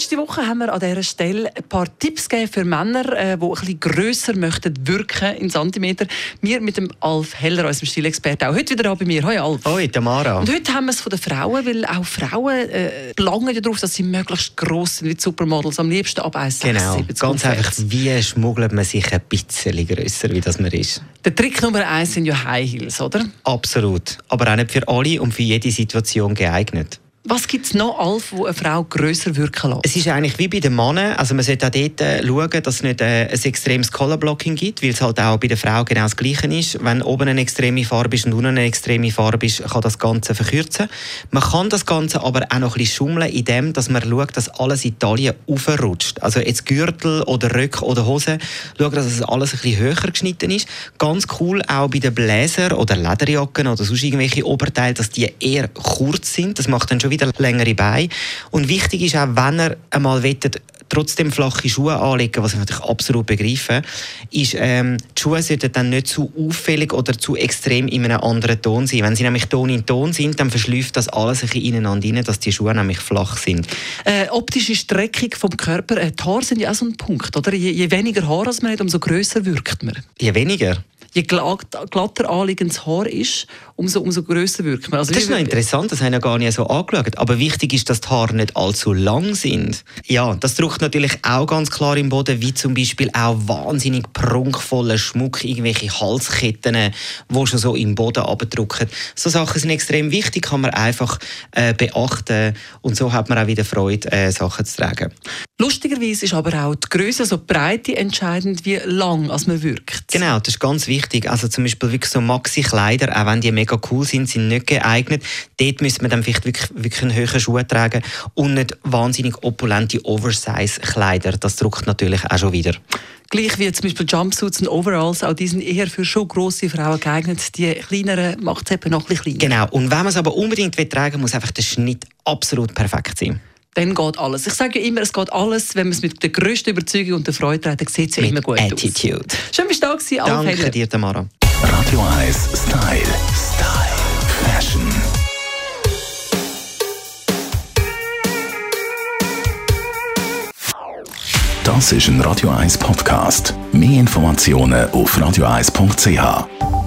Letzte Woche haben wir an dieser Stelle ein paar Tipps gegeben für Männer, äh, die ein bisschen grösser möchten wirken in Zentimeter. Wir mit dem Alf Heller, unserem Stilexperten, auch heute wieder bei mir. Hoi Alf. Hoi Tamara. Und heute haben wir es von den Frauen, weil auch Frauen äh, belangen ja darauf, dass sie möglichst gross sind wie die Supermodels, am liebsten ab 1,76 Genau, ganz aufwärts. einfach, wie schmuggelt man sich ein bisschen grösser, wie das man ist? Der Trick Nummer eins sind ja High Heels, oder? Absolut. Aber auch nicht für alle und für jede Situation geeignet. Was gibt es noch, Alf, wo eine Frau grösser wirken lässt? Es ist eigentlich wie bei den Männern, also man sollte auch dort äh, schauen, dass es nicht äh, ein extremes Colorblocking gibt, weil es halt auch bei der Frau genau das Gleiche ist. Wenn oben eine extreme Farbe ist und unten eine extreme Farbe ist, kann das Ganze verkürzen. Man kann das Ganze aber auch noch ein bisschen schummeln, indem dass man schaut, dass alles in Taille aufrutscht. Also jetzt Gürtel oder Röcke oder Hosen, schauen, dass es alles ein bisschen höher geschnitten ist. Ganz cool auch bei den Bläser oder Lederjacken oder sonst irgendwelche Oberteile, dass die eher kurz sind. Das macht dann schon wieder längere Beine. Und wichtig ist auch, wenn ihr einmal wettet, trotzdem flache Schuhe anlegen, was ich natürlich absolut begreife, ist, ähm, die Schuhe sollten dann nicht zu auffällig oder zu extrem in einem anderen Ton sein. Wenn sie nämlich Ton in Ton sind, dann verschläuft das alles ein bisschen ineinander rein, dass die Schuhe nämlich flach sind. Äh, optische Streckung vom Körper, äh, die Haare sind ja auch so ein Punkt, oder? Je, je weniger Haar als man hat, umso grösser wirkt man. Je weniger. Je glatt, glatter anliegendes Haar ist, umso, umso grösser wirkt man. Also Das ist noch interessant, das haben wir gar nicht so angeschaut. Aber wichtig ist, dass die Haare nicht allzu lang sind. Ja, das drückt natürlich auch ganz klar im Boden, wie zum Beispiel auch wahnsinnig prunkvoller Schmuck, irgendwelche Halsketten, die schon so im Boden abdrücken. So Sachen sind extrem wichtig, kann man einfach äh, beachten. Und so hat man auch wieder Freude, äh, Sachen zu tragen. Lustigerweise ist aber auch die Größe, also die Breite entscheidend, wie lang als man wirkt. Genau, das ist ganz wichtig. Also zum Beispiel wirklich so Maxi-Kleider, auch wenn die mega cool sind, sind nicht geeignet. Dort müsste man dann vielleicht wirklich, wirklich einen höheren Schuh tragen und nicht wahnsinnig opulente Oversize-Kleider. Das drückt natürlich auch schon wieder. Gleich wie zum Beispiel Jumpsuits und Overalls, auch die sind eher für schon grosse Frauen geeignet. Die kleineren macht es eben noch ein bisschen kleiner. Genau. Und wenn man es aber unbedingt will tragen muss einfach der Schnitt absolut perfekt sein. Dann geht alles. Ich sage ja immer, es geht alles, wenn man es mit der grössten Überzeugung und der Freude trägt, dann sieht es ja immer Mit gut Attitude. aus. Schön, bist du da gewesen, Danke Heller. dir, Tamara. Radio 1 Style. Style. Fashion. Das ist ein Radio 1 Podcast. Mehr Informationen auf radio1.ch.